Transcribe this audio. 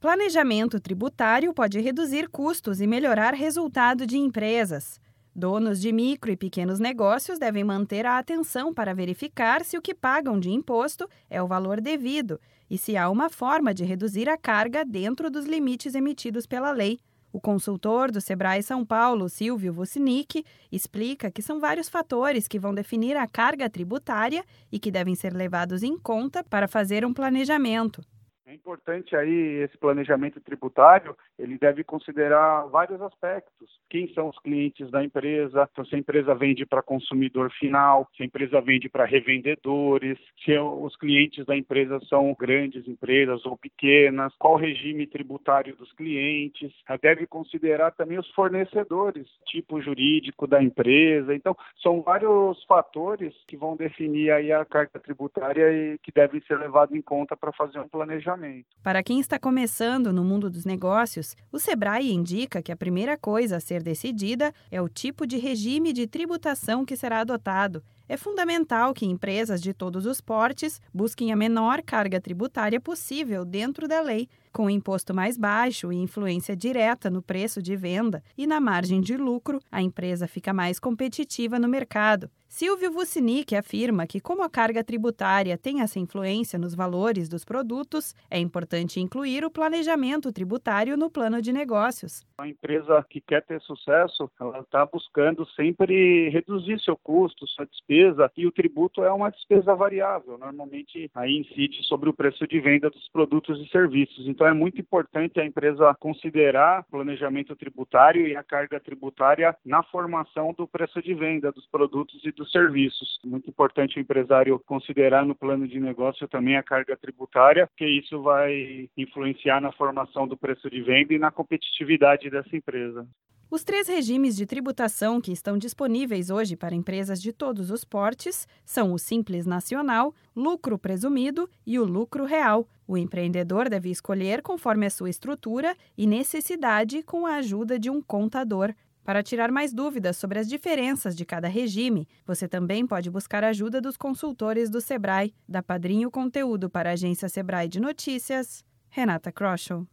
Planejamento tributário pode reduzir custos e melhorar resultado de empresas. Donos de micro e pequenos negócios devem manter a atenção para verificar se o que pagam de imposto é o valor devido e se há uma forma de reduzir a carga dentro dos limites emitidos pela lei. O consultor do Sebrae São Paulo, Silvio Vucinic, explica que são vários fatores que vão definir a carga tributária e que devem ser levados em conta para fazer um planejamento. É importante aí esse planejamento tributário, ele deve considerar vários aspectos. Quem são os clientes da empresa? Então, se a empresa vende para consumidor final, se a empresa vende para revendedores, se os clientes da empresa são grandes empresas ou pequenas, qual o regime tributário dos clientes? Deve considerar também os fornecedores, tipo jurídico da empresa. Então, são vários fatores que vão definir aí a carga tributária e que devem ser levados em conta para fazer um planejamento. Para quem está começando no mundo dos negócios, o Sebrae indica que a primeira coisa a ser decidida é o tipo de regime de tributação que será adotado. É fundamental que empresas de todos os portes busquem a menor carga tributária possível dentro da lei, com imposto mais baixo e influência direta no preço de venda e na margem de lucro, a empresa fica mais competitiva no mercado. Silvio Vucinic afirma que, como a carga tributária tem essa influência nos valores dos produtos, é importante incluir o planejamento tributário no plano de negócios. A empresa que quer ter sucesso, ela está buscando sempre reduzir seu custo, sua despesa, e o tributo é uma despesa variável. Normalmente, aí incide sobre o preço de venda dos produtos e serviços. Então, é muito importante a empresa considerar planejamento tributário e a carga tributária na formação do preço de venda dos produtos e dos serviços. Muito importante o empresário considerar no plano de negócio também a carga tributária, porque isso vai influenciar na formação do preço de venda e na competitividade dessa empresa. Os três regimes de tributação que estão disponíveis hoje para empresas de todos os portes são o Simples Nacional, Lucro Presumido e o Lucro Real. O empreendedor deve escolher conforme a sua estrutura e necessidade com a ajuda de um contador. Para tirar mais dúvidas sobre as diferenças de cada regime, você também pode buscar a ajuda dos consultores do Sebrae. Da Padrinho Conteúdo para a agência Sebrae de Notícias, Renata Kroschel.